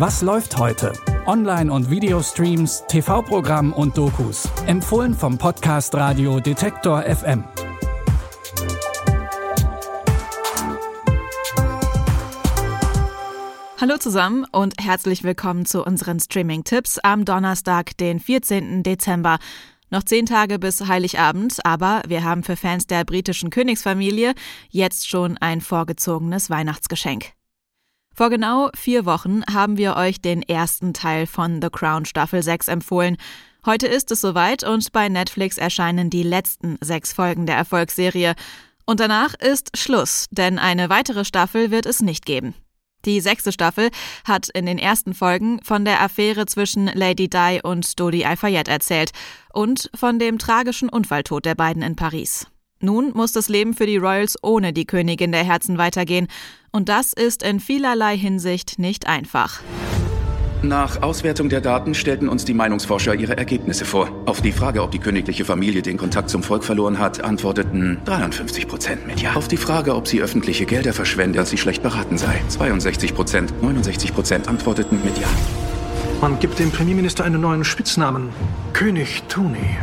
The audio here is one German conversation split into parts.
Was läuft heute? Online- und Videostreams, TV-Programm und Dokus. Empfohlen vom Podcast Radio Detektor FM. Hallo zusammen und herzlich willkommen zu unseren Streaming-Tipps am Donnerstag, den 14. Dezember. Noch zehn Tage bis Heiligabend, aber wir haben für Fans der britischen Königsfamilie jetzt schon ein vorgezogenes Weihnachtsgeschenk. Vor genau vier Wochen haben wir euch den ersten Teil von The Crown Staffel 6 empfohlen. Heute ist es soweit und bei Netflix erscheinen die letzten sechs Folgen der Erfolgsserie. Und danach ist Schluss, denn eine weitere Staffel wird es nicht geben. Die sechste Staffel hat in den ersten Folgen von der Affäre zwischen Lady Di und Dodi Al-Fayed erzählt und von dem tragischen Unfalltod der beiden in Paris. Nun muss das Leben für die Royals ohne die Königin der Herzen weitergehen. Und das ist in vielerlei Hinsicht nicht einfach. Nach Auswertung der Daten stellten uns die Meinungsforscher ihre Ergebnisse vor. Auf die Frage, ob die königliche Familie den Kontakt zum Volk verloren hat, antworteten 53 Prozent mit Ja. Auf die Frage, ob sie öffentliche Gelder verschwendet, als sie schlecht beraten sei, 62 Prozent, 69 Prozent antworteten mit Ja. Man gibt dem Premierminister einen neuen Spitznamen. König Tony.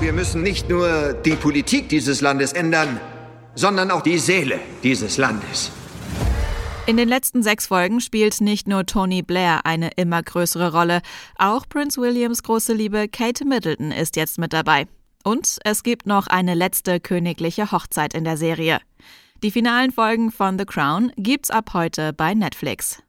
Wir müssen nicht nur die Politik dieses Landes ändern, sondern auch die Seele dieses Landes. In den letzten sechs Folgen spielt nicht nur Tony Blair eine immer größere Rolle, auch Prince Williams große Liebe Kate Middleton ist jetzt mit dabei. Und es gibt noch eine letzte königliche Hochzeit in der Serie. Die finalen Folgen von The Crown gibt's ab heute bei Netflix.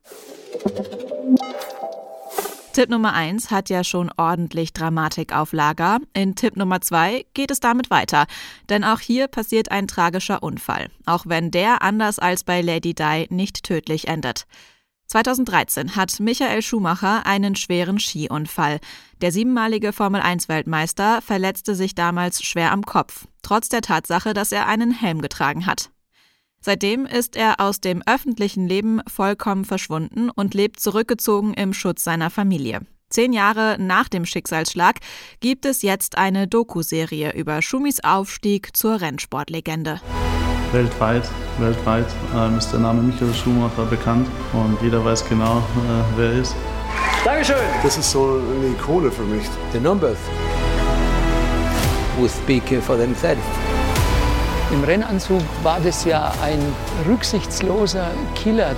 Tipp Nummer 1 hat ja schon ordentlich Dramatik auf Lager. In Tipp Nummer 2 geht es damit weiter. Denn auch hier passiert ein tragischer Unfall. Auch wenn der anders als bei Lady Di nicht tödlich endet. 2013 hat Michael Schumacher einen schweren Skiunfall. Der siebenmalige Formel-1-Weltmeister verletzte sich damals schwer am Kopf, trotz der Tatsache, dass er einen Helm getragen hat. Seitdem ist er aus dem öffentlichen Leben vollkommen verschwunden und lebt zurückgezogen im Schutz seiner Familie. Zehn Jahre nach dem Schicksalsschlag gibt es jetzt eine Doku-Serie über Schumis Aufstieg zur Rennsportlegende. Weltweit, weltweit ähm, ist der Name Michael Schumacher bekannt und jeder weiß genau, äh, wer er ist. Dankeschön. Das ist so eine Ikone für mich. The numbers will speak for themselves. Im Rennanzug war das ja ein rücksichtsloser Killer.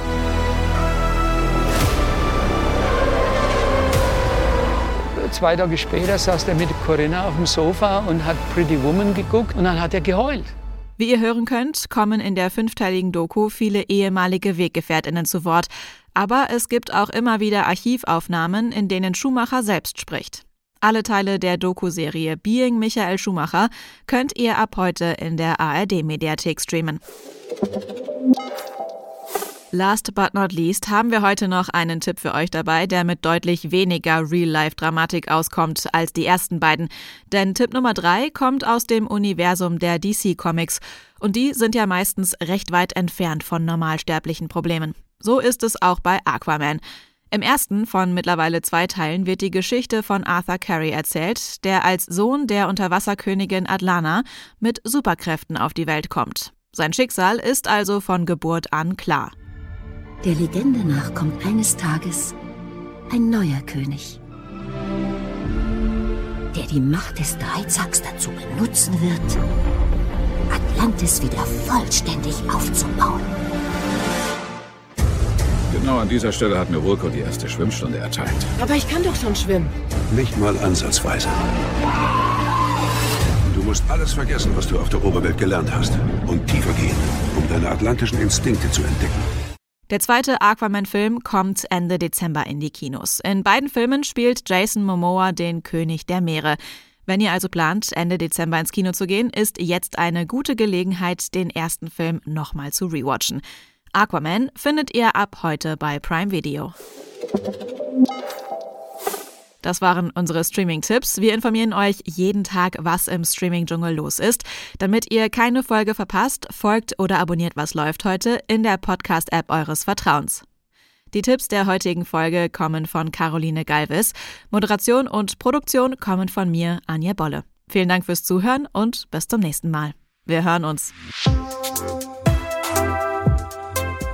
Zwei Tage später saß er mit Corinna auf dem Sofa und hat Pretty Woman geguckt und dann hat er geheult. Wie ihr hören könnt, kommen in der fünfteiligen Doku viele ehemalige Weggefährtinnen zu Wort. Aber es gibt auch immer wieder Archivaufnahmen, in denen Schumacher selbst spricht. Alle Teile der Doku-Serie Being Michael Schumacher könnt ihr ab heute in der ARD-Mediathek streamen. Last but not least haben wir heute noch einen Tipp für euch dabei, der mit deutlich weniger Real-Life-Dramatik auskommt als die ersten beiden. Denn Tipp Nummer drei kommt aus dem Universum der DC-Comics. Und die sind ja meistens recht weit entfernt von normalsterblichen Problemen. So ist es auch bei Aquaman. Im ersten von mittlerweile zwei Teilen wird die Geschichte von Arthur Curry erzählt, der als Sohn der Unterwasserkönigin Atlana mit Superkräften auf die Welt kommt. Sein Schicksal ist also von Geburt an klar. Der Legende nach kommt eines Tages ein neuer König, der die Macht des Dreizacks dazu benutzen wird, Atlantis wieder vollständig aufzubauen. Genau an dieser Stelle hat mir Wilco die erste Schwimmstunde erteilt. Aber ich kann doch schon schwimmen. Nicht mal ansatzweise. Du musst alles vergessen, was du auf der Oberwelt gelernt hast. Und tiefer gehen, um deine atlantischen Instinkte zu entdecken. Der zweite Aquaman-Film kommt Ende Dezember in die Kinos. In beiden Filmen spielt Jason Momoa den König der Meere. Wenn ihr also plant, Ende Dezember ins Kino zu gehen, ist jetzt eine gute Gelegenheit, den ersten Film nochmal zu rewatchen. Aquaman findet ihr ab heute bei Prime Video. Das waren unsere Streaming-Tipps. Wir informieren euch jeden Tag, was im Streaming-Dschungel los ist. Damit ihr keine Folge verpasst, folgt oder abonniert Was läuft heute in der Podcast-App eures Vertrauens. Die Tipps der heutigen Folge kommen von Caroline Galvis. Moderation und Produktion kommen von mir, Anja Bolle. Vielen Dank fürs Zuhören und bis zum nächsten Mal. Wir hören uns.